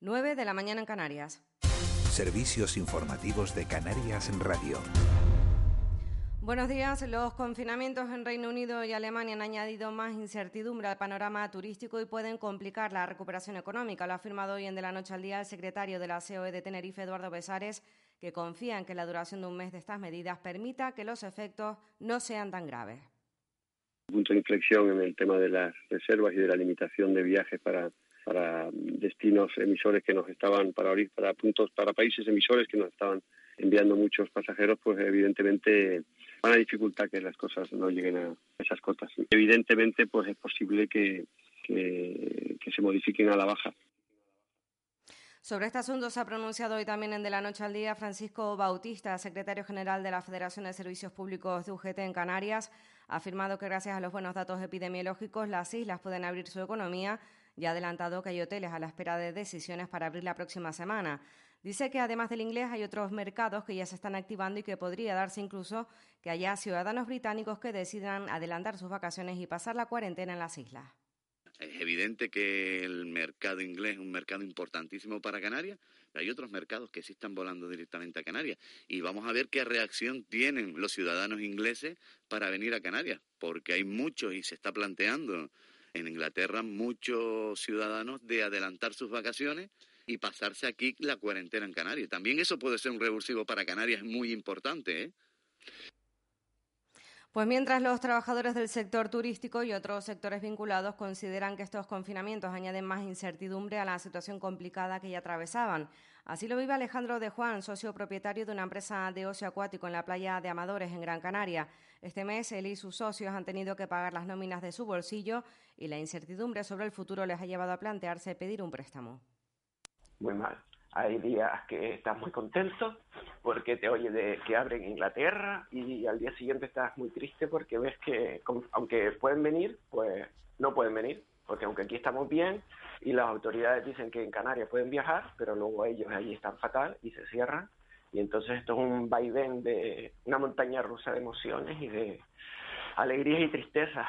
9 de la mañana en Canarias. Servicios informativos de Canarias en Radio. Buenos días. Los confinamientos en Reino Unido y Alemania han añadido más incertidumbre al panorama turístico y pueden complicar la recuperación económica. Lo ha afirmado hoy en De la Noche al Día el secretario de la COE de Tenerife, Eduardo Besares, que confía en que la duración de un mes de estas medidas permita que los efectos no sean tan graves. Punto de inflexión en el tema de las reservas y de la limitación de viajes para, para destinos emisores que nos estaban, para, para puntos, para países emisores que nos estaban enviando muchos pasajeros, pues evidentemente van a dificultar que las cosas no lleguen a esas cotas. Evidentemente, pues es posible que, que, se modifiquen a la baja. Sobre este asunto se ha pronunciado hoy también en De la Noche al Día Francisco Bautista, secretario general de la Federación de Servicios Públicos de UGT en Canarias. Ha afirmado que gracias a los buenos datos epidemiológicos las islas pueden abrir su economía y ha adelantado que hay hoteles a la espera de decisiones para abrir la próxima semana. Dice que además del inglés hay otros mercados que ya se están activando y que podría darse incluso que haya ciudadanos británicos que decidan adelantar sus vacaciones y pasar la cuarentena en las islas. Es evidente que el mercado inglés es un mercado importantísimo para Canarias, pero hay otros mercados que sí están volando directamente a Canarias. Y vamos a ver qué reacción tienen los ciudadanos ingleses para venir a Canarias, porque hay muchos y se está planteando en Inglaterra muchos ciudadanos de adelantar sus vacaciones y pasarse aquí la cuarentena en Canarias. También eso puede ser un revulsivo para Canarias muy importante. ¿eh? Pues mientras los trabajadores del sector turístico y otros sectores vinculados consideran que estos confinamientos añaden más incertidumbre a la situación complicada que ya atravesaban. Así lo vive Alejandro de Juan, socio propietario de una empresa de ocio acuático en la playa de Amadores, en Gran Canaria. Este mes él y sus socios han tenido que pagar las nóminas de su bolsillo y la incertidumbre sobre el futuro les ha llevado a plantearse pedir un préstamo muy mal. Hay días que estás muy contento porque te oye que abren Inglaterra y al día siguiente estás muy triste porque ves que aunque pueden venir, pues no pueden venir, porque aunque aquí estamos bien y las autoridades dicen que en Canarias pueden viajar, pero luego ellos allí están fatal y se cierran y entonces esto es un vaivén de una montaña rusa de emociones y de alegrías y tristezas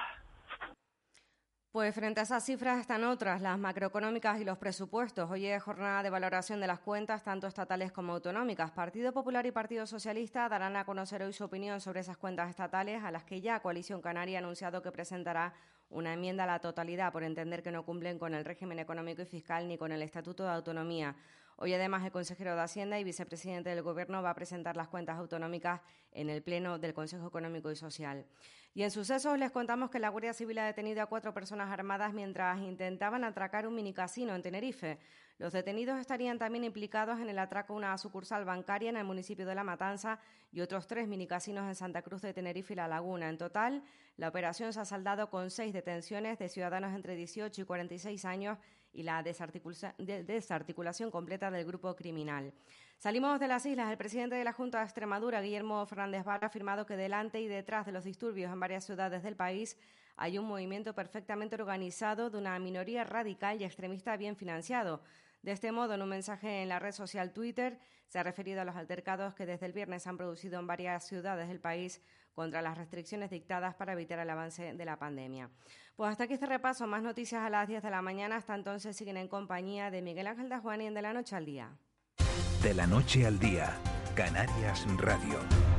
pues frente a esas cifras están otras, las macroeconómicas y los presupuestos. Hoy es jornada de valoración de las cuentas, tanto estatales como autonómicas. Partido Popular y Partido Socialista darán a conocer hoy su opinión sobre esas cuentas estatales, a las que ya Coalición Canaria ha anunciado que presentará una enmienda a la totalidad por entender que no cumplen con el régimen económico y fiscal ni con el Estatuto de Autonomía. Hoy además el consejero de Hacienda y vicepresidente del Gobierno va a presentar las cuentas autonómicas en el Pleno del Consejo Económico y Social. Y en sucesos les contamos que la Guardia Civil ha detenido a cuatro personas armadas mientras intentaban atracar un minicasino en Tenerife. Los detenidos estarían también implicados en el atraco a una sucursal bancaria en el municipio de La Matanza y otros tres minicasinos en Santa Cruz de Tenerife y La Laguna. En total, la operación se ha saldado con seis detenciones de ciudadanos entre 18 y 46 años y la desarticulación completa del grupo criminal. Salimos de las islas. El presidente de la Junta de Extremadura, Guillermo Fernández Vara, ha afirmado que delante y detrás de los disturbios en varias ciudades del país hay un movimiento perfectamente organizado de una minoría radical y extremista bien financiado. De este modo, en un mensaje en la red social Twitter, se ha referido a los altercados que desde el viernes han producido en varias ciudades del país contra las restricciones dictadas para evitar el avance de la pandemia. Pues hasta aquí este repaso. Más noticias a las 10 de la mañana. Hasta entonces siguen en compañía de Miguel Ángel Dajuani en De la Noche al Día. De la Noche al Día, Canarias Radio.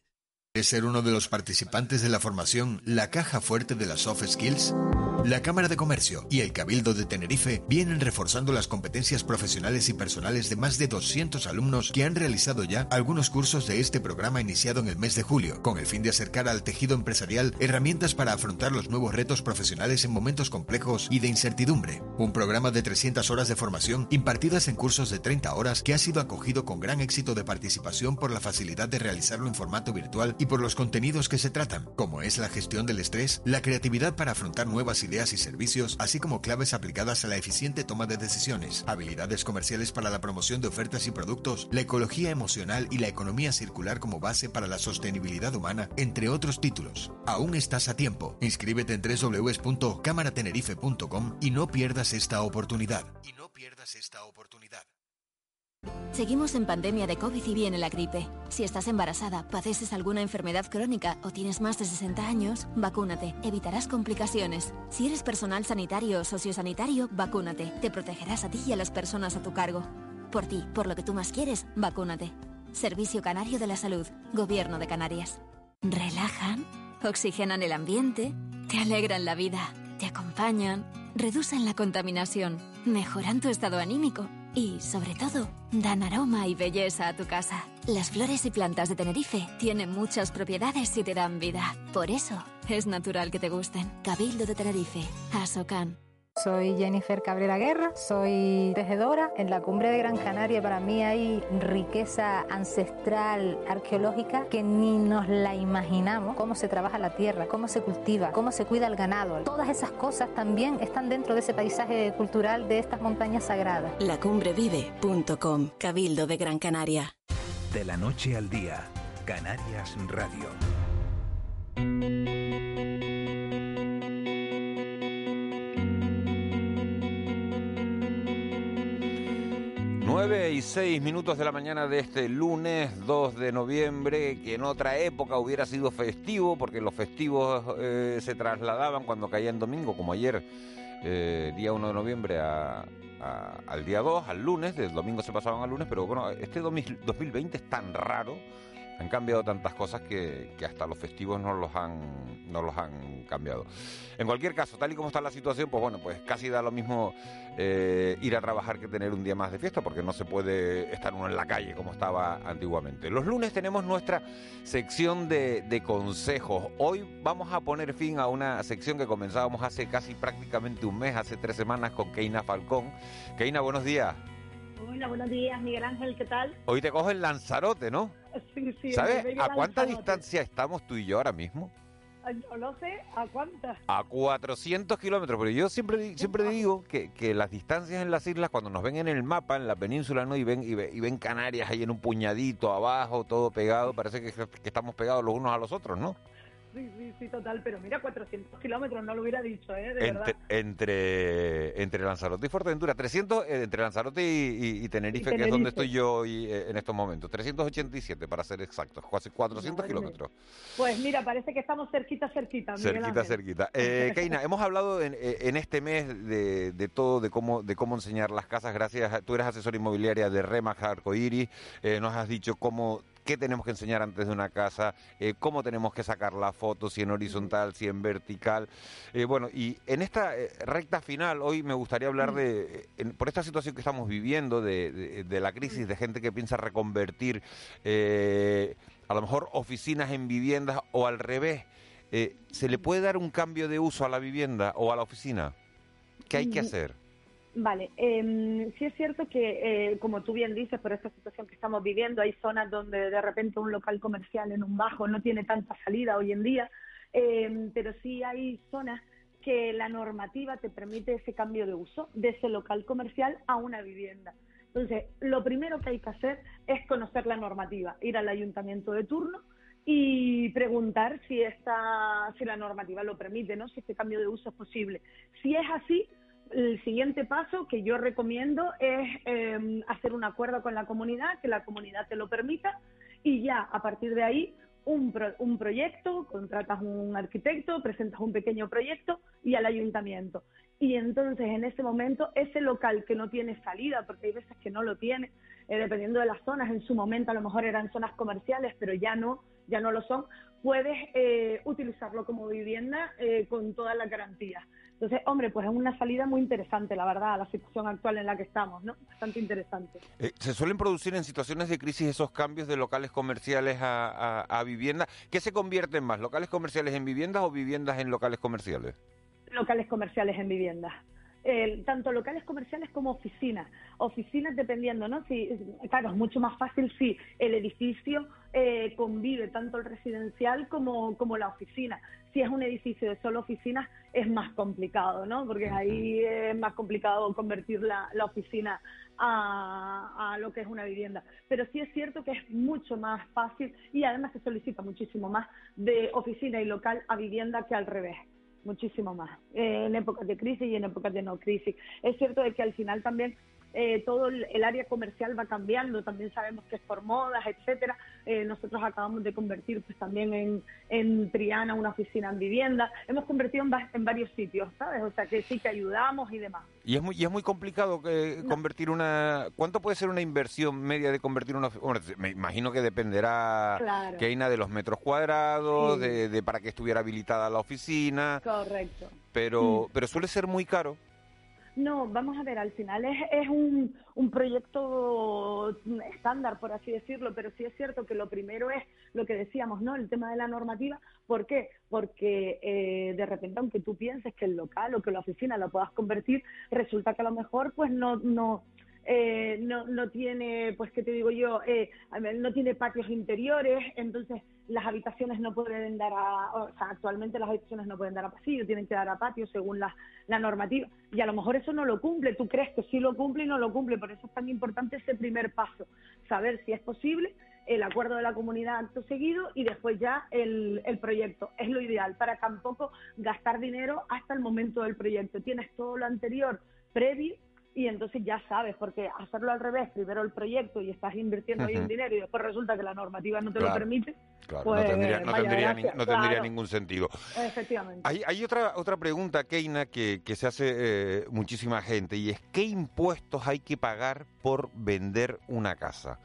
¿Es ser uno de los participantes de la formación La Caja Fuerte de las Soft Skills? La Cámara de Comercio y el Cabildo de Tenerife vienen reforzando las competencias profesionales y personales de más de 200 alumnos que han realizado ya algunos cursos de este programa iniciado en el mes de julio, con el fin de acercar al tejido empresarial herramientas para afrontar los nuevos retos profesionales en momentos complejos y de incertidumbre. Un programa de 300 horas de formación impartidas en cursos de 30 horas que ha sido acogido con gran éxito de participación por la facilidad de realizarlo en formato virtual y por los contenidos que se tratan, como es la gestión del estrés, la creatividad para afrontar nuevas ideas y servicios, así como claves aplicadas a la eficiente toma de decisiones, habilidades comerciales para la promoción de ofertas y productos, la ecología emocional y la economía circular como base para la sostenibilidad humana, entre otros títulos. Aún estás a tiempo. Inscríbete en www.cámaratenerife.com y no pierdas esta oportunidad. Y no pierdas esta oportunidad. Seguimos en pandemia de COVID y viene la gripe. Si estás embarazada, padeces alguna enfermedad crónica o tienes más de 60 años, vacúnate. Evitarás complicaciones. Si eres personal sanitario o sociosanitario, vacúnate. Te protegerás a ti y a las personas a tu cargo. Por ti, por lo que tú más quieres, vacúnate. Servicio Canario de la Salud, Gobierno de Canarias. Relajan, oxigenan el ambiente, te alegran la vida, te acompañan, reducen la contaminación, mejoran tu estado anímico y, sobre todo, dan aroma y belleza a tu casa. Las flores y plantas de Tenerife tienen muchas propiedades y te dan vida. Por eso, es natural que te gusten. Cabildo de Tenerife, Asocan. Soy Jennifer Cabrera Guerra, soy tejedora. En la cumbre de Gran Canaria para mí hay riqueza ancestral arqueológica que ni nos la imaginamos. Cómo se trabaja la tierra, cómo se cultiva, cómo se cuida el ganado. Todas esas cosas también están dentro de ese paisaje cultural de estas montañas sagradas. Lacumbrevive.com, Cabildo de Gran Canaria. De la noche al día, Canarias Radio. 9 y 6 minutos de la mañana de este lunes 2 de noviembre, que en otra época hubiera sido festivo, porque los festivos eh, se trasladaban cuando caía en domingo, como ayer, eh, día 1 de noviembre, a, al día 2, al lunes, del domingo se pasaban al lunes, pero bueno, este 2020 es tan raro, han cambiado tantas cosas que, que hasta los festivos no los han, no los han cambiado. En cualquier caso, tal y como está la situación, pues bueno, pues casi da lo mismo eh, ir a trabajar que tener un día más de fiesta, porque no se puede estar uno en la calle como estaba antiguamente. Los lunes tenemos nuestra sección de, de consejos. Hoy vamos a poner fin a una sección que comenzábamos hace casi prácticamente un mes, hace tres semanas, con Keina Falcón. Keina, buenos días. Hola, buenos días, Miguel Ángel, ¿qué tal? Hoy te cojo el Lanzarote, ¿no? Sí, sí, ¿Sabes a cuánta distancia estamos tú y yo ahora mismo? No sé, ¿a cuántas? A 400 kilómetros, pero yo siempre siempre digo que, que las distancias en las islas, cuando nos ven en el mapa, en la península, ¿no? Y ven, y, ve- y ven Canarias ahí en un puñadito abajo, todo pegado, parece que, que estamos pegados los unos a los otros, ¿no? Sí, sí, sí, total, pero mira, 400 kilómetros, no lo hubiera dicho, ¿eh? De verdad. Entre, entre, entre Lanzarote y Fuerteventura, 300 eh, entre Lanzarote y, y- y Tenerife, Y que es donde estoy yo hoy, eh, en estos momentos, 387 para ser exactos, casi 400 Madre mía. kilómetros. Pues mira, parece que estamos cerquita, cerquita, Cerquita, cerquita. Eh, Keina, hemos hablado en, eh, en este mes de, de todo, de cómo, de cómo enseñar las casas. Gracias, a- tú eres asesora inmobiliaria de Remax Arcoiris. Eh, nos has dicho cómo qué tenemos que enseñar antes de una casa, eh, cómo tenemos que sacar la foto, si en horizontal, si en vertical. Eh, bueno, y en esta eh, recta final, hoy me gustaría hablar de, eh, en- por esta situación que estamos viviendo, de, de- de la crisis, de gente que piensa reconvertir eh, a lo mejor oficinas en viviendas o al revés. ¿Se le puede dar un cambio de uso a la vivienda o a la oficina? ¿Qué hay que Mm, hacer? Vale, eh, sí es cierto que, eh, como tú bien dices, por esta situación que estamos viviendo, hay zonas donde de repente un local comercial en un bajo no tiene tanta salida hoy en día, eh, pero sí hay zonas que la normativa te permite ese cambio de uso de ese local comercial a una vivienda. Entonces, lo primero que hay que hacer es conocer la normativa, ir al ayuntamiento de turno y preguntar si esta, si la normativa lo permite, ¿no? Si este cambio de uso es posible. Si es así, el siguiente paso que yo recomiendo es eh, hacer un acuerdo con la comunidad, que la comunidad te lo permita y ya a partir de ahí un, pro- un proyecto, contratas un arquitecto, presentas un pequeño proyecto y al ayuntamiento. Y entonces en ese momento ese local que no tiene salida, porque hay veces que no lo tiene, eh, dependiendo de las zonas, en su momento a lo mejor eran zonas comerciales, pero ya no, ya no lo son, puedes eh, utilizarlo como vivienda eh, con todas las garantías. Entonces, hombre, pues es una salida muy interesante, la verdad, a la situación actual en la que estamos, ¿no? Bastante interesante. Eh, ¿Se suelen producir en situaciones de crisis esos cambios de locales comerciales a, a, a vivienda? ¿Qué se convierten más, locales comerciales en viviendas o viviendas en locales comerciales? locales comerciales en viviendas. eh, tanto locales comerciales como oficinas. Oficinas dependiendo, ¿no? Si, claro, es mucho más fácil si el edificio eh, convive tanto el residencial como, como la oficina. Si es un edificio de solo oficinas es más complicado, ¿no? Porque ahí es más complicado convertir la, la oficina a, a, lo que es una vivienda. Pero sí es cierto que es mucho más fácil y además se solicita muchísimo más de oficina y local a vivienda que al revés muchísimo más, eh, en épocas de crisis y en épocas de no crisis. Es cierto de que al final también eh, todo el, área comercial va cambiando, también sabemos que es por modas, etcétera. Eh, nosotros acabamos de convertir pues también en, en Triana una oficina en vivienda. Hemos convertido en, en, varios sitios, ¿sabes? O sea que sí que ayudamos y demás. Y es muy, y es muy complicado que convertir una... ¿Cuánto puede ser una inversión media de convertir una... Bueno, me imagino que dependerá, claro. Keina, de los metros cuadrados, sí. de, de, para que estuviera habilitada la oficina. Correcto. Pero, mm. pero suele ser muy caro. No, vamos a ver, al final es, es un, un, proyecto estándar, por así decirlo, pero sí es cierto que lo primero es lo que decíamos, ¿no? El tema de la normativa. ¿Por qué? Porque eh, de repente, aunque tú pienses que el local o que la oficina lo puedas convertir, resulta que a lo mejor pues no, no, eh, no, no tiene, pues, ¿qué te digo yo? Eh, no tiene patios interiores, entonces las habitaciones no pueden dar a, o sea, actualmente las habitaciones no pueden dar a pasillo, tienen que dar a patio según la, la normativa. Y a lo mejor eso no lo cumple, tú crees que sí lo cumple y no lo cumple, por eso es tan importante ese primer paso, saber si es posible el acuerdo de la comunidad acto seguido y después ya el, el proyecto. Es lo ideal para tampoco gastar dinero hasta el momento del proyecto. Tienes todo lo anterior previo y entonces ya sabes, porque hacerlo al revés, primero el proyecto y estás invirtiendo ahí un dinero y después resulta que la normativa no te claro, lo permite, claro, pues no tendría, no tendría, gracia, no tendría claro. ningún sentido. Efectivamente. Hay, hay otra, otra pregunta, Keina, que, que se hace eh, muchísima gente y es ¿qué impuestos hay que pagar por vender una casa?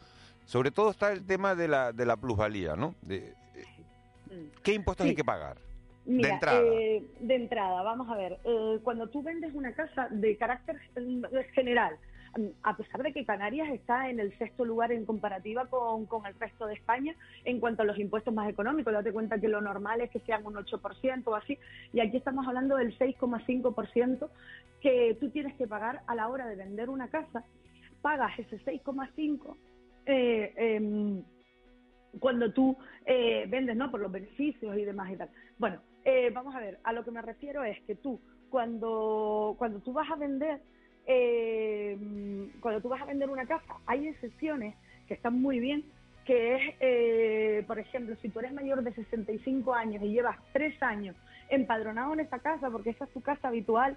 Sobre todo está el tema de la, de la plusvalía, ¿no? De, ¿Qué impuestos Sí. hay que pagar? Mira, de entrada. eh, de entrada, vamos a ver, eh, cuando tú vendes una casa de carácter mm, general, mm, a pesar de que Canarias está en el sexto lugar en comparativa con, con el resto de España en cuanto a los impuestos más económicos, date cuenta que lo normal es que sean un 8% o así, y aquí estamos hablando del 6,5% que tú tienes que pagar a la hora de vender una casa, pagas ese 6,5% eh, em, cuando tú eh, vendes, ¿no? Por los beneficios y demás y tal. Bueno, eh, vamos a ver, a lo que me refiero es que tú, cuando, cuando tú vas a vender, eh, cuando tú vas a vender una casa, hay excepciones que están muy bien, que es, eh, por ejemplo, si tú eres mayor de 65 años y llevas tres años empadronado en esa casa, porque esa es tu casa habitual,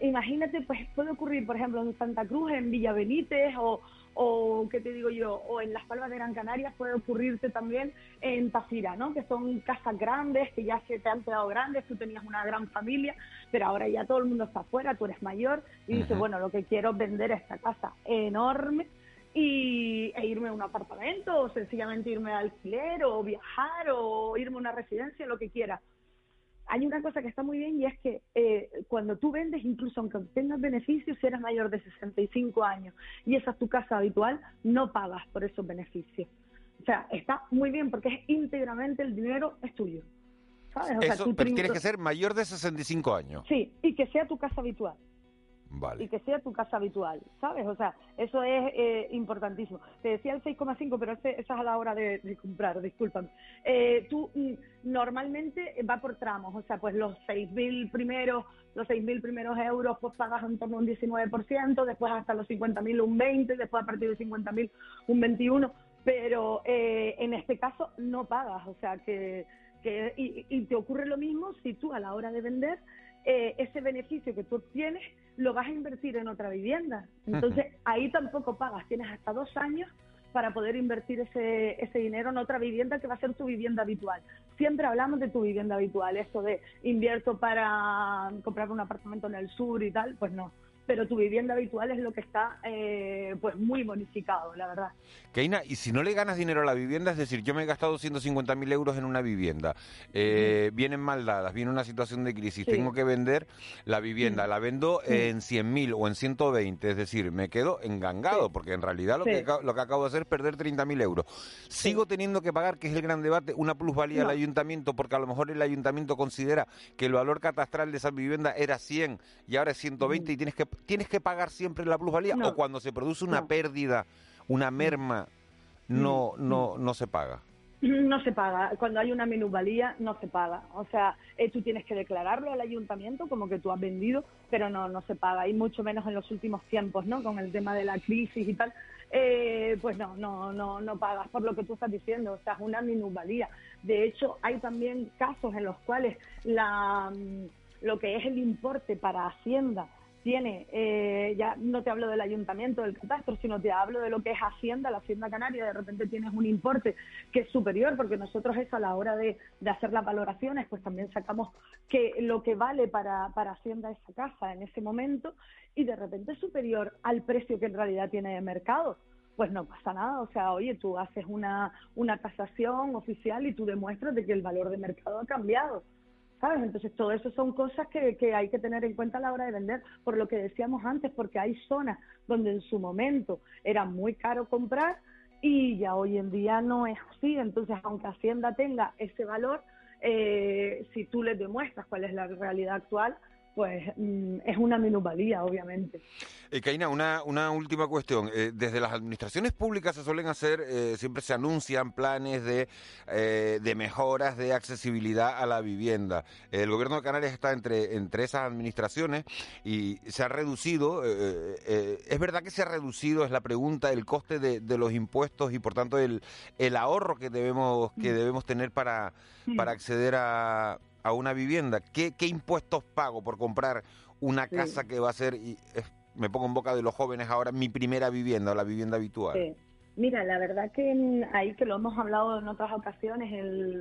imagínate, pues puede ocurrir, por ejemplo, en Santa Cruz, en Villa Benítez o, o qué te digo yo, o en las Palmas de Gran Canaria puede ocurrirte también en Tafira, ¿no? Que son casas grandes, que ya se te han quedado grandes, tú tenías una gran familia, pero ahora ya todo el mundo está afuera, tú eres mayor y dices, bueno, lo que quiero es vender esta casa enorme y, e irme a un apartamento o sencillamente irme a alquiler o viajar o irme a una residencia, lo que quiera hay una cosa que está muy bien y es que eh, cuando tú vendes, incluso aunque obtengas beneficios, si eres mayor de 65 años y esa es tu casa habitual, no pagas por esos beneficios. O sea, está muy bien porque es íntegramente el dinero es tuyo. ¿Sabes? O sea, tú pero tienes que ser mayor de 65 años. Sí, y que sea tu casa habitual. Y que sea tu casa habitual, ¿sabes? O sea, eso es eh, importantísimo. Te decía el 6,5, pero ese, esa es a la hora de, comprar, discúlpame. Eh, tú mm, normalmente va por tramos, o sea, pues los 6.000 primeros, los 6.000 primeros euros, pues pagas en torno a un 19%, después hasta los 50.000 un 20%, después a partir de 50.000 un 21%, pero eh, en este caso no pagas, o sea, que, que y, y te ocurre lo mismo si tú a la hora de vender eh, ese beneficio que tú obtienes lo vas a invertir en otra vivienda. Entonces, ahí tampoco pagas. Tienes hasta dos años para poder invertir ese, ese dinero en otra vivienda que va a ser tu vivienda habitual. Siempre hablamos de tu vivienda habitual, esto de invierto para comprar un apartamento en el sur y tal, pues no. Pero tu vivienda habitual es lo que está eh, pues muy bonificado, la verdad. Keina, y si no le ganas dinero a la vivienda, es decir, yo me he gastado 150.000 euros en una vivienda, eh, vienen mal dadas, viene una situación de crisis, tengo que vender la vivienda, la vendo en 100.000 o en 120, es decir, me quedo engangado, porque en realidad lo, que, lo que acabo de hacer es perder 30.000 euros. Sigo teniendo que pagar, que es el gran debate, una plusvalía al ayuntamiento, porque a lo mejor el ayuntamiento considera que el valor catastral de esa vivienda era 100 y ahora es 120 y tienes que tienes que pagar siempre la plusvalía o cuando se produce una pérdida, una merma, no no no se paga. No se paga. Cuando hay una minusvalía, no se paga. O sea, eh, tú tienes que declararlo al ayuntamiento como que tú has vendido, pero no, no se paga. Y mucho menos en los últimos tiempos, ¿no? Con el tema de la crisis y tal. Eh, pues no, no, no, no pagas por lo que tú estás diciendo. O sea, es una minusvalía. De hecho, hay también casos en los cuales la, mm, lo que es el importe para Hacienda tiene, eh, ya no te hablo del ayuntamiento, del catastro, sino te hablo de lo que es Hacienda, la Hacienda Canaria, de repente tienes un importe que es superior, porque nosotros eso a la hora de, hacer las valoraciones, pues también sacamos que lo que vale para, Hacienda esa casa en ese momento, y de repente es superior al precio que en realidad tiene de mercado pues no pasa nada. O sea, oye, tú haces una, una tasación oficial y tú demuestras de que el valor de mercado ha cambiado. ¿Sabes? Entonces, todo eso son cosas que, que, hay que tener en cuenta a la hora de vender, por lo que decíamos antes, porque hay zonas donde en su momento era muy caro comprar y ya hoy en día no es así. Entonces, aunque Hacienda tenga ese valor, eh, si tú les demuestras cuál es la realidad actual, pues mm, es una minusvalía, obviamente. Eh, Kaina, una, una última cuestión. Eh, desde las administraciones públicas se suelen hacer, eh, siempre se anuncian planes de, eh, de mejoras de accesibilidad a la vivienda. El gobierno de Canarias está entre, entre esas administraciones y se ha reducido, es verdad que se ha reducido, es la pregunta, el coste de, de los impuestos y por tanto el, el ahorro que debemos, que mm. debemos tener para, para acceder a, a una vivienda, ¿qué, qué impuestos pago por comprar una casa que va a ser, y, me pongo en boca de los jóvenes ahora, mi primera vivienda o la vivienda habitual? Mira, la verdad que ahí que lo hemos hablado en otras ocasiones,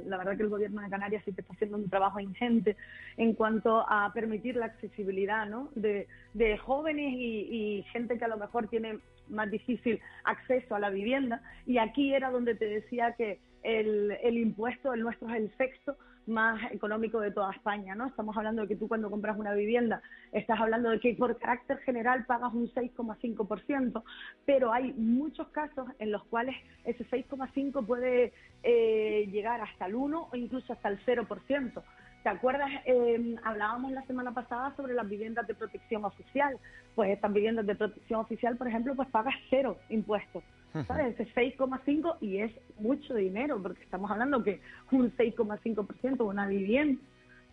la verdad que el gobierno de Canarias sí que está haciendo un trabajo ingente en cuanto a permitir la accesibilidad ¿no? de, de jóvenes y, y gente que a lo mejor tiene más difícil acceso a la vivienda. Y aquí era donde te decía que el, el impuesto, el nuestro es el sexto, más económico de toda España, ¿no? Estamos hablando de que tú cuando compras una vivienda estás hablando de que por carácter general pagas un 6,5%, pero hay muchos casos en los cuales ese 6,5 puede eh, llegar hasta el 1 o incluso hasta el 0%. ¿Te acuerdas? Eh, hablábamos la semana pasada sobre las viviendas de protección oficial. Pues estas viviendas de protección oficial, por ejemplo, pues pagas cero impuestos. ¿Sabes? Es 6,5 y es mucho dinero, porque estamos hablando que un 6,5% de una vivienda,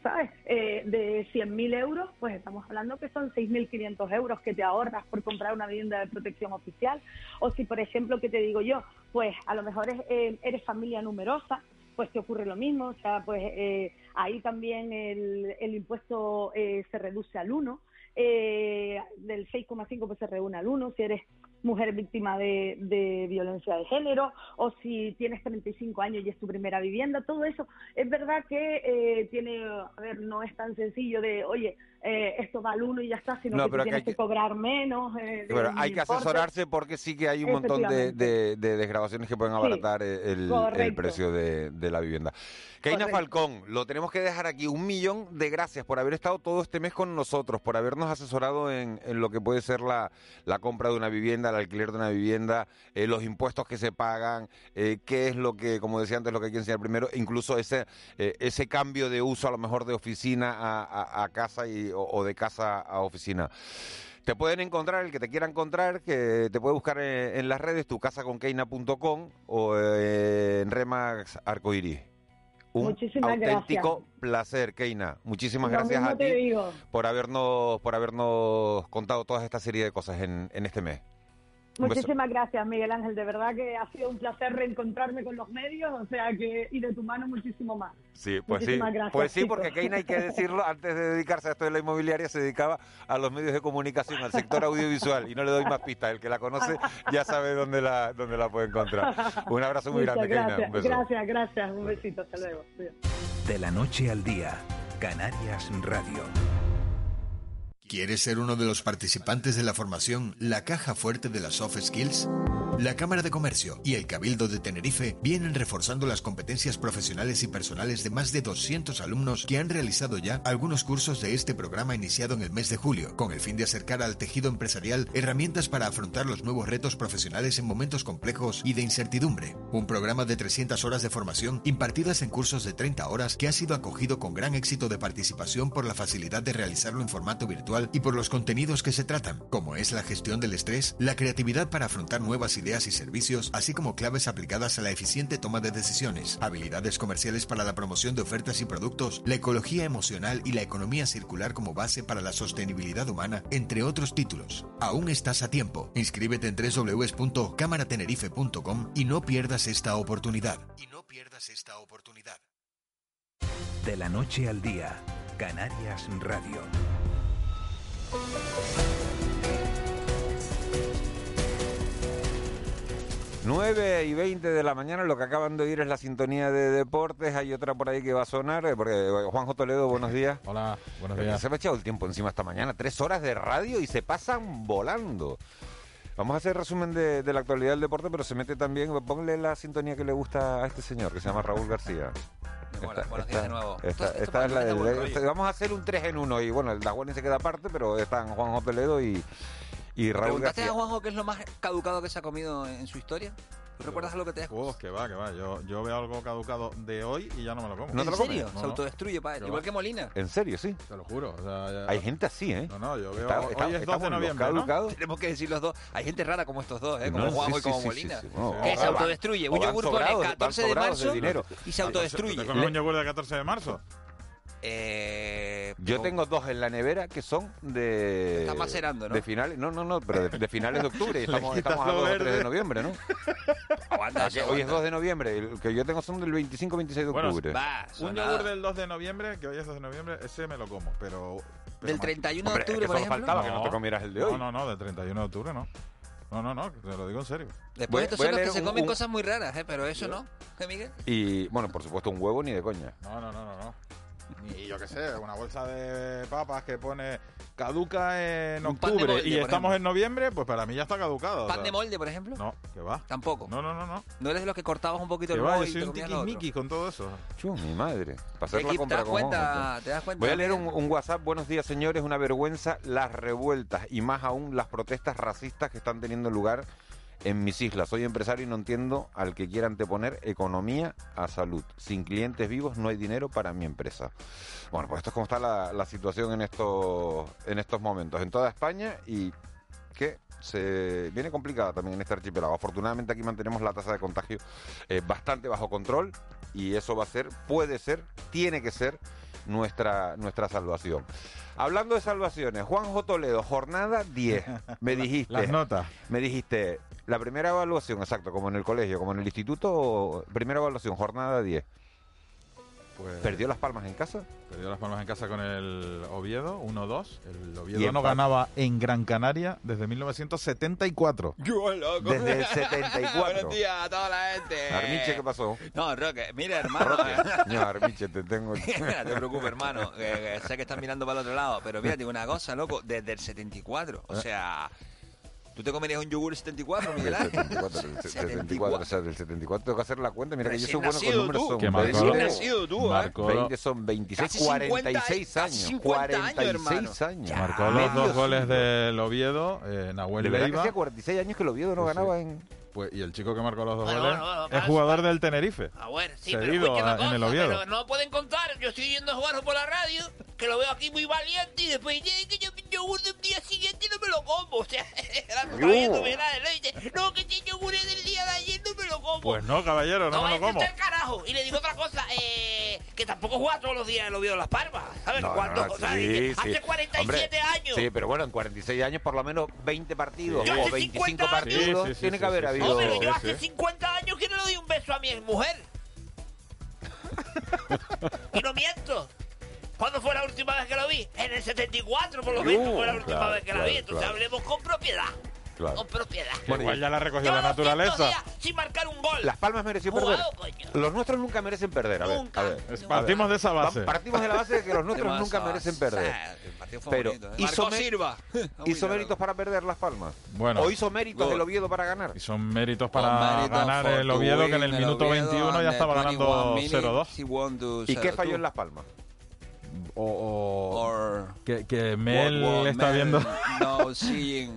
¿sabes? Eh, de 100.000 euros, pues estamos hablando que son 6.500 euros que te ahorras por comprar una vivienda de protección oficial. O si, por ejemplo, que te digo yo, pues a lo mejor eh, eres familia numerosa, pues te ocurre lo mismo, o sea, pues eh, ahí también el, el impuesto se reduce al 1, del 6,5 pues se reúne al 1, si eres mujer víctima de, de, violencia de género, o si tienes 35 años y es tu primera vivienda, todo eso. Es verdad que eh, tiene, a ver, no es tan sencillo de, oye, eh, esto va al uno y ya está, sino que, tienes que, cobrar menos. Eh, hay que asesorarse porque sí que hay un montón de, de, desgrabaciones que pueden abaratar el, el, precio de, la vivienda. Keina Falcón, lo tenemos que dejar aquí. Un millón de gracias por haber estado todo este mes con nosotros, por habernos asesorado en, en lo que puede ser la, la compra de una vivienda, el alquiler de una vivienda, eh, los impuestos que se pagan, eh, qué es lo que, como decía antes, lo que hay que enseñar primero, incluso ese, eh, ese cambio de uso a lo mejor de oficina a, casa y, o, de casa a oficina. Te pueden encontrar, el que te quiera encontrar, que te puede buscar en, las redes, tu tucasaconkeina.com o en Remax Arcoiris. Un auténtico placer, Keina. Muchísimas gracias a ti por habernos, por habernos contado toda esta serie de cosas en este mes. Muchísimas gracias, Miguel Ángel. De verdad que ha sido un placer reencontrarme con los medios, o sea que, y de tu mano muchísimo más. Sí, pues sí. pues sí, porque Keina, hay que decirlo, antes de dedicarse a esto de la inmobiliaria, se dedicaba a los medios de comunicación, al sector audiovisual, y no le doy más pistas. El que la conoce ya sabe dónde la, dónde la puede encontrar. Un abrazo muy grande, Keina. Gracias, gracias. Un besito. Hasta luego. De la noche al día, Canarias Radio. ¿Quieres ser uno de los participantes de la formación La Caja Fuerte de las Soft Skills? La Cámara de Comercio y el Cabildo de Tenerife vienen reforzando las competencias profesionales y personales de más de 200 alumnos que han realizado ya algunos cursos de este programa iniciado en el mes de julio, con el fin de acercar al tejido empresarial herramientas para afrontar los nuevos retos profesionales en momentos complejos y de incertidumbre. Un programa de 300 horas de formación impartidas en cursos de 30 horas que ha sido acogido con gran éxito de participación por la facilidad de realizarlo en formato virtual y por los contenidos que se tratan, como es la gestión del estrés, la creatividad para afrontar nuevas ideas y servicios, así como claves aplicadas a la eficiente toma de decisiones, habilidades comerciales para la promoción de ofertas y productos, la ecología emocional y la economía circular como base para la sostenibilidad humana, entre otros títulos. Aún estás a tiempo. Inscríbete en www.cámaratenerife.com y no pierdas esta oportunidad. Y no pierdas esta oportunidad. De la noche al día, Canarias Radio. 9 y 20 de la mañana, lo que acaban de oír es la sintonía de deportes. Hay otra por ahí que va a sonar, eh, porque eh, Juanjo Toledo, buenos días. Hola, buenos días. Se me ha echado el tiempo encima esta mañana, tres horas de radio y se pasan volando. Vamos a hacer resumen de, de la actualidad del deporte, pero se mete también, ponle la sintonía que le gusta a este señor, que se llama Raúl García. Hola, Esta- buenos esta- días de nuevo. Esta, es la este- vamos a hacer un 3 en 1 y bueno, el Daguani se queda aparte, pero están Juanjo Toledo y, y Raúl ¿Preguntaste García. a Juanjo qué es lo más caducado que se ha comido en su historia? ¿Tú recuerdas lo que te has Oh, que va, que va. Yo, yo veo algo caducado de hoy y ya no me lo como. ¿No te ¿En lo comes? serio? No, Se no. autodestruye para él. Que Igual va. que Molina. ¿En serio, sí? Te lo juro. o sea, ya- Hay gente así, ¿eh? No, no, yo veo. Está- hoy está- es 2 de estamos los noviembre, ¿no? caducados. Tenemos que decir los dos. Hay gente rara como estos dos, ¿eh? como No, Juanjo sí, y como sí, sí, Molina. sí, sí. No, que se van- autodestruye. o Un van yogur pone de- van 14 de sobrados marzo dinero. y se autodestruye. ¿Te comes un yogur del 14 de marzo? Eh, Yo tengo dos en la nevera que son de. Está macerando, ¿no? De finales. No, no, no, pero de, de finales de octubre. y estamos, estamos a lo 2 o 3 verde. de noviembre, ¿no? aguanta, que hoy es 2 de noviembre. El que yo tengo son del 25 26 de Bueno, octubre. Va, Un yogur del 2 de noviembre, que hoy es 2 de noviembre, ese me lo como, pero... pero Del más- 31 de Hombre, es octubre, que por ejemplo. faltaba que no te comieras el de hoy. No, no, no, del 31 de octubre no. No, no, no, te lo digo en serio. Después Voy- estos voy son los que leer se un- comen un- cosas muy raras, ¿eh? Pero eso no. ¿Eh, Miguel? Y bueno, por supuesto, un huevo ni de coña. No, no, no, no, no. Ni yo qué sé, una bolsa de papas que pone caduca en Un pan de octubre molde, y por estamos ejemplo. en noviembre, pues para mí ya está caducado. o ¿Pan sea. de molde, por ejemplo? No, que va. Tampoco. No, no, no, no. ¿No eres de los que cortabas un poquito Que el va, yo y soy te un comías lo otro? tiquismiquis con todo eso. Chu, mi madre. Hacer la compra ¿Te das con cuenta? ojos. ¿Te das cuenta? Voy a leer un, un WhatsApp. Buenos días, señores. Una vergüenza las revueltas y más aún las protestas racistas que están teniendo lugar en mis islas. Soy empresario y no entiendo al que quiera anteponer economía a salud. Sin clientes vivos no hay dinero para mi empresa. Bueno, pues esto es como está la, la situación en estos, en estos momentos en toda España y que se viene complicada también en este archipiélago. Afortunadamente aquí mantenemos la tasa de contagio eh, bastante bajo control y eso va a ser, puede ser, tiene que ser nuestra, nuestra salvación. Hablando de salvaciones, Juanjo Toledo, jornada 10, me dijiste. Las notas. Me dijiste, la primera evaluación, exacto, como en el colegio, como en el instituto, primera evaluación, jornada 10. Pues, ¿Perdió las palmas en casa? Perdió las palmas en casa con el Oviedo, 1-2. El Oviedo no ganaba en Gran Canaria desde 1974. Yo, loco. Desde el 74. Buenos días a toda la gente. Armiche, ¿qué pasó? No, Roque, mira, hermano. eh, No, Armiche, te tengo... no te preocupes, hermano. sé que estás mirando para el otro lado. Pero mira, digo una cosa, loco. Desde el 74. O sea, ¿tú te comerías un yogur 74, Del Miguel Ángel? 74, del 74, o sea, del 74 tengo que hacer la cuenta. Mira que yo soy bueno con números. tú. Son Que marcó- 20, Recién nacido tú, ¿eh? Marcó, 20 son 26, Casi 50 46 casi años. 50 años, 46 años. Ya. marcó los dos goles del Oviedo, eh, Nahuel De verdad que Leiva. hacía 46 años que el Oviedo no sí. ganaba en... Pues, y el chico que marcó los dos Bueno, goles bueno, bueno, es jugador del Tenerife. Ah, bueno, sí, Cedido pero a- en cosa, el Oviedo. pero no pueden contar. Yo estoy viendo a jugar por la radio, que lo veo aquí muy valiente, y después dice que yo yogur del día siguiente y no me lo como. O sea, No. le dice, no, que este yogur es del día de ayer, no me lo como. Pues no, caballero, no, me lo como. carajo. Y le digo otra cosa, eh, que tampoco juega todos los días el Oviedo Las Palmas. ¿Sabes? No, Cuando, no, o sea, sí, sí. hace 47 Hombre, años. Sí, pero bueno, en 46 años por lo menos 20 partidos Yo o hace 25 50 años. partidos Sí, sí, sí, tiene sí, que haber habido... No, pero yo hace sí. 50 años que no le doy un beso a mi mujer. y no miento. ¿Cuándo fue la última vez que lo vi? En el 74, por lo menos, Uh, fue la última claro, vez que la vi. Entonces claro. hablemos con propiedad claro. Bueno, igual ya la recogió la naturaleza. Sin marcar un gol. Las Palmas mereció perder. Los nuestros nunca merecen perder. A ver, Partimos de esa base. Partimos de la base de que los nuestros nunca merecen perder. Pero hizo, Silva. méritos para perder Las Palmas. O hizo méritos del Oviedo para ganar. Hizo méritos para ganar el Oviedo que en el minuto 21 ya estaba ganando 0-2. ¿Y qué falló en Las Palmas? o, que, Mel está viendo no seeing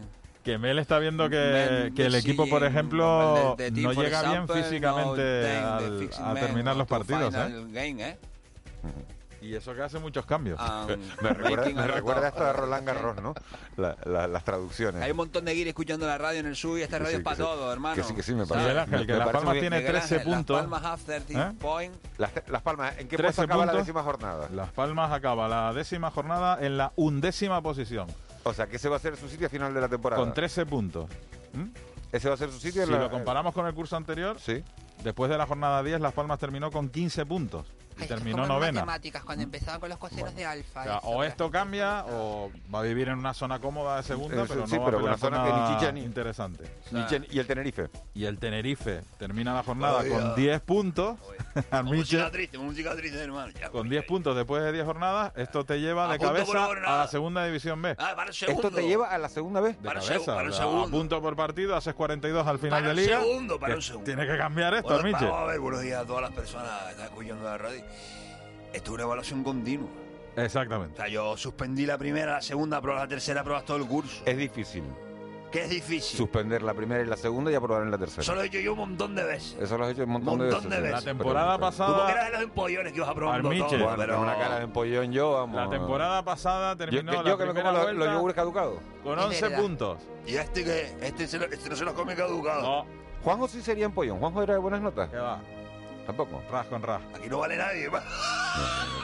que Mel está viendo que, que el equipo, por ejemplo, the, the no llega example, bien físicamente no al, a terminar los partidos. ¿eh? Game, ¿eh? Y eso que hace muchos cambios. Um, me, recuerda, me recuerda, esto de Roland Garros, ¿no? La, la, las traducciones. Hay un montón de guiri escuchando la radio en el sur y esta radio sí, es para todo, hermano. Que sí, que sí, me parece. Miguel Ángel, que Las Palmas tiene ¿Eh? 13 puntos. Las Palmas, ¿Eh? Las, las, Palmas, ¿en qué puesto acaba puntos? la décima jornada? Las Palmas acaba la décima jornada en la undécima posición. O sea, que ese va a ser su sitio a final de la temporada. Con 13 puntos. ¿Mm? Ese va a ser su sitio. Si la... lo comparamos con el curso anterior, sí. después de la jornada 10, Las Palmas terminó con 15 puntos y Esto terminó como novena. matemáticas, cuando empezaban con los coseros bueno. de alfa. O, sea, eso, o esto cambia o va a vivir en una zona cómoda de segunda, eso, pero sí, no pero va a una zona que ni chicha ni interesante. O sea, Michel, y el Tenerife. Y el Tenerife termina la jornada Oye, con 10 puntos. música triste, música triste, hermano. Ya, con pues, 10 puntos después de 10 jornadas, esto te lleva a de cabeza a la segunda división B. Ah, para el esto te lleva a la segunda B. De para cabeza. Para o el segundo. A punto por partido, haces 42 al final de liga. Segundo, para un segundo. Tiene que cambiar esto, bueno, Miche. Vamos a ver, buenos días a todas las personas que están escuchando la radio. Esto es una evaluación continua. Exactamente. O sea, yo suspendí la primera, la segunda, aprobé la tercera, aprobas todo el curso. Es difícil. ¿Qué es difícil? Suspender la primera y la segunda y aprobar en la tercera. Eso lo he hecho yo un montón de veces. Eso lo he hecho un montón, montón de, veces, de veces. La temporada pero, pasada. Tú eras de los empollones que ibas aprobando todo. Bueno, pero... una cara de empollón yo, vamos. La temporada pasada terminó yo, que, la yo que primera me los, yogures caducados. Con 11 puntos. ¿Y este que Este, se lo, este no se los come caducado. No. Juanjo sí sería empollón. Juanjo era de buenas notas. ¿Qué va? Tampoco. Ras con ras. Aquí no vale nadie. Va.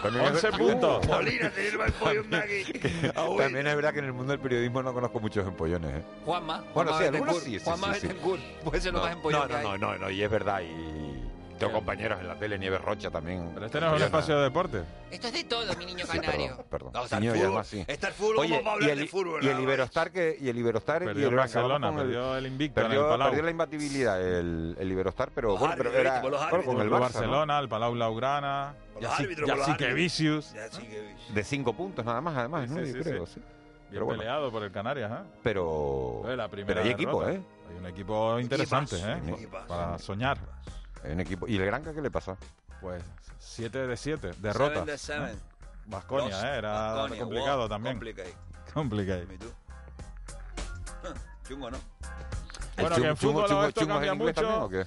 También 11 es... puntos. Molina se lleva el pollo de aquí. También es verdad que en el mundo del periodismo no conozco muchos empollones. ¿eh? Juanma. Bueno, Juanma sí, algunos sí, sí, Juanma sí, sí. Puede ser lo no, más empollón. No, no, no, no, y es verdad. Y tengo compañeros en la tele, Nieves Rocha también. Pero este no es un espacio de deporte. Esto es de todo, mi niño canario. Perdón, perdón. No, está Niño, y fútbol. además sí. Está el fútbol, Oye, y el, fútbol? y el que y el Iberostar Perdió el Barcelona, perdió el invicto perdió, la imbatibilidad el, el Iberostar, pero bueno, pero era con el Barcelona, el Palau Blaugrana, Con los que. Vicius. Ya sí que de cinco puntos nada más, además, ¿no? creo, sí. Bien peleado por el Canarias, ¿eh? Pero hay equipo, ¿eh? Hay un equipo interesante, ¿eh? Para soñar. Hay equipo. ¿Y el Granca qué le pasa? Pues 7 de 7, derrotas. 7 de 7. Vasconia, ¿eh? era Baskonia, complicado wow, también. Complicado. Complicado. Chungo, ¿no? Bueno, chungo, que en fútbol chungo, esto chungo cambia mucho. También, ¿o qué?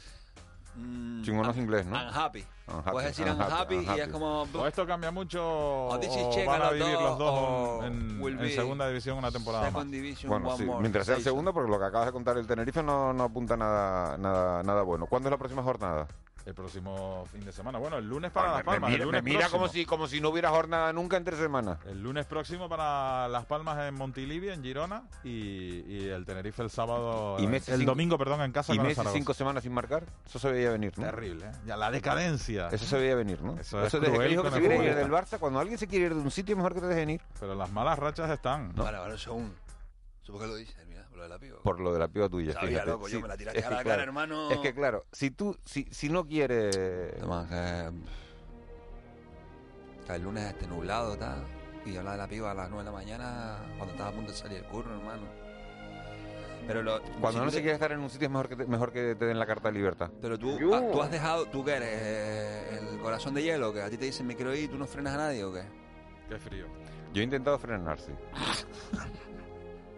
Mm, Chingón es ah, inglés, ¿no? Unhappy. Puedes decir unhappy, y es como. O esto cambia mucho. O, o van a vivir los dos en, segunda división una temporada. Más. Division, bueno, sí, mientras sea el segundo, porque lo que acabas de contar el Tenerife no, no apunta nada, nada, nada bueno. ¿Cuándo es la próxima jornada? el próximo fin de semana. Bueno, el lunes para Las Palmas. Mira, el lunes me mira como si, como si no hubiera jornada nunca entre semanas. El lunes próximo para Las Palmas en Montilivia, en Girona, y, y el Tenerife el sábado. Y eh, el domingo, perdón, en casa. Y meses Zaragoza. cinco semanas sin marcar. Eso se veía venir, ¿no? Terrible, ¿eh? Ya la decadencia. Eso se veía venir, ¿no? Eso, es Eso desde que dijo que se quiere ir del Barça, cuando alguien se quiere ir de un sitio, mejor que te dejen ir. Pero las malas rachas están. ¿no? Bueno, bueno. Supongo que lo dicen. Por lo de la piba. Tuya. Sabía, fíjate. loco, sí, yo me la tiraste a la hermano. Es que claro, si tú, si, si no quieres... Tomás, el lunes este nublado, está. Y habla de la piba a las 9 de la mañana cuando estaba a punto de salir el curro, hermano. Pero lo, cuando no se quiere estar en un sitio es mejor que te, mejor que te den la carta de libertad. Pero tú, ah, tú has dejado, tú que eres eh, el corazón de hielo, que a ti te dicen me quiero ir, tú no frenas a nadie o qué? Qué frío. Yo he intentado frenar, sí.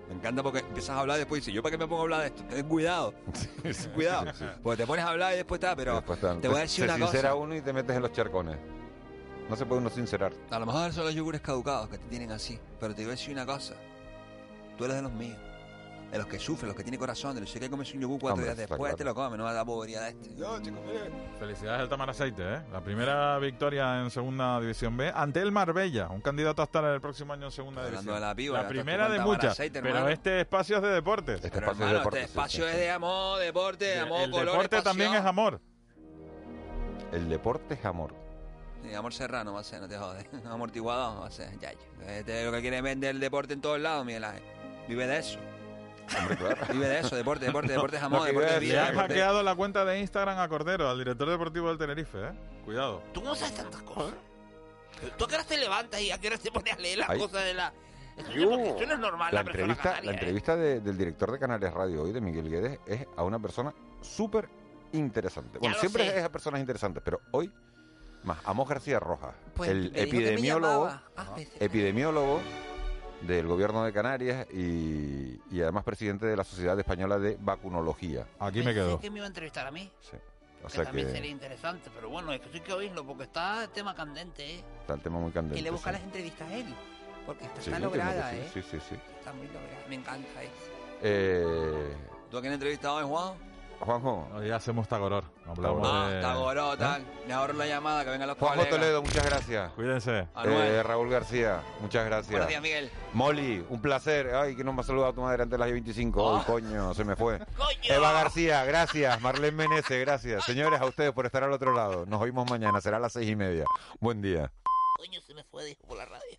Me encanta porque empiezas a hablar y después dices, ¿yo para qué me pongo a hablar de esto? Ten cuidado. Sí, cuidado. Porque te pones a hablar y después está, pero te voy a decir se una sincera cosa. uno y te metes en los charcones. No se puede uno sincerar. A lo mejor son los yogures caducados que te tienen así. Pero te voy a decir una cosa. Tú eres de los míos de los que sufren, los que tienen corazón, de los que comes un yogur cuatro días después, te lo comes, no va a dar bobería de este. Yo te comeré. Felicidades al Tamar Aceite, ¿eh? La primera victoria en Segunda División B ante el Marbella, un candidato a estar el próximo año en Segunda División. De la, primera de muchas, pero este espacio es de deporte. Este pero, espacio, es, deporte, este espacio es de amor, deporte, de, amor, el deporte también es amor. El deporte es amor. Sí, amor serrano va a ser, no te jodes. Amortiguado va a ser, ya. Este es lo que quiere vender el deporte en todos lados, Miguel Ángel. Vive de eso. Hombre, claro. Vive de eso, deporte, deporte, deporte jamón, deporte iba a de decir, Le vida. han hackeado la cuenta de Instagram a Cordero, al director deportivo del Tenerife, ¿eh? Cuidado. ¿Tú cómo sabes tantas cosas? ¿Tú a qué hora te levantas y a qué hora te pones a leer las cosas de la... Eso, Yo- porque eso no es normal, la entrevista, canaria, la ¿eh? entrevista de- del director de Canarias Radio hoy, de Miguel Guedes, es a una persona súper interesante. Bueno, siempre sé. es a personas interesantes, pero hoy más. Amos García Rojas, Pues el epidemiólogo. Ah, epidemiólogo del gobierno de Canarias y, y además presidente de la Sociedad Española de Vacunología. Aquí me dice que me iba a entrevistar a mí. O que sea también que sería interesante, pero bueno, es que sí que oírlo porque está el tema candente, ¿eh? está el tema muy candente. Y le busca sí. las entrevistas a él. Porque está, Sí, está lograda, ¿eh? sí, sí, sí, sí. Está muy lograda, me encanta eso. Eh, ¿Tú a quién entrevistado hoy, Juan? Juanjo. Hoy hacemos Tagoror. Hablamos Ah, de... Tagoró, ¿Eh? ahorro la llamada, que venga los Juanjo colegas. Toledo, muchas gracias. Cuídense. Anuel. Eh, Raúl García, muchas gracias. Buenos días, Miguel. Molly, un placer. Ay, que no me ha saludado tu madre antes de las 25. Ah. Ay, coño, se me fue. ¡Coño! Eva García, gracias. Marlene Menezes, gracias. Señores, a ustedes por estar al otro lado. Nos oímos mañana, será a las seis y media. Buen día. Coño, se me fue, dijo por la radio.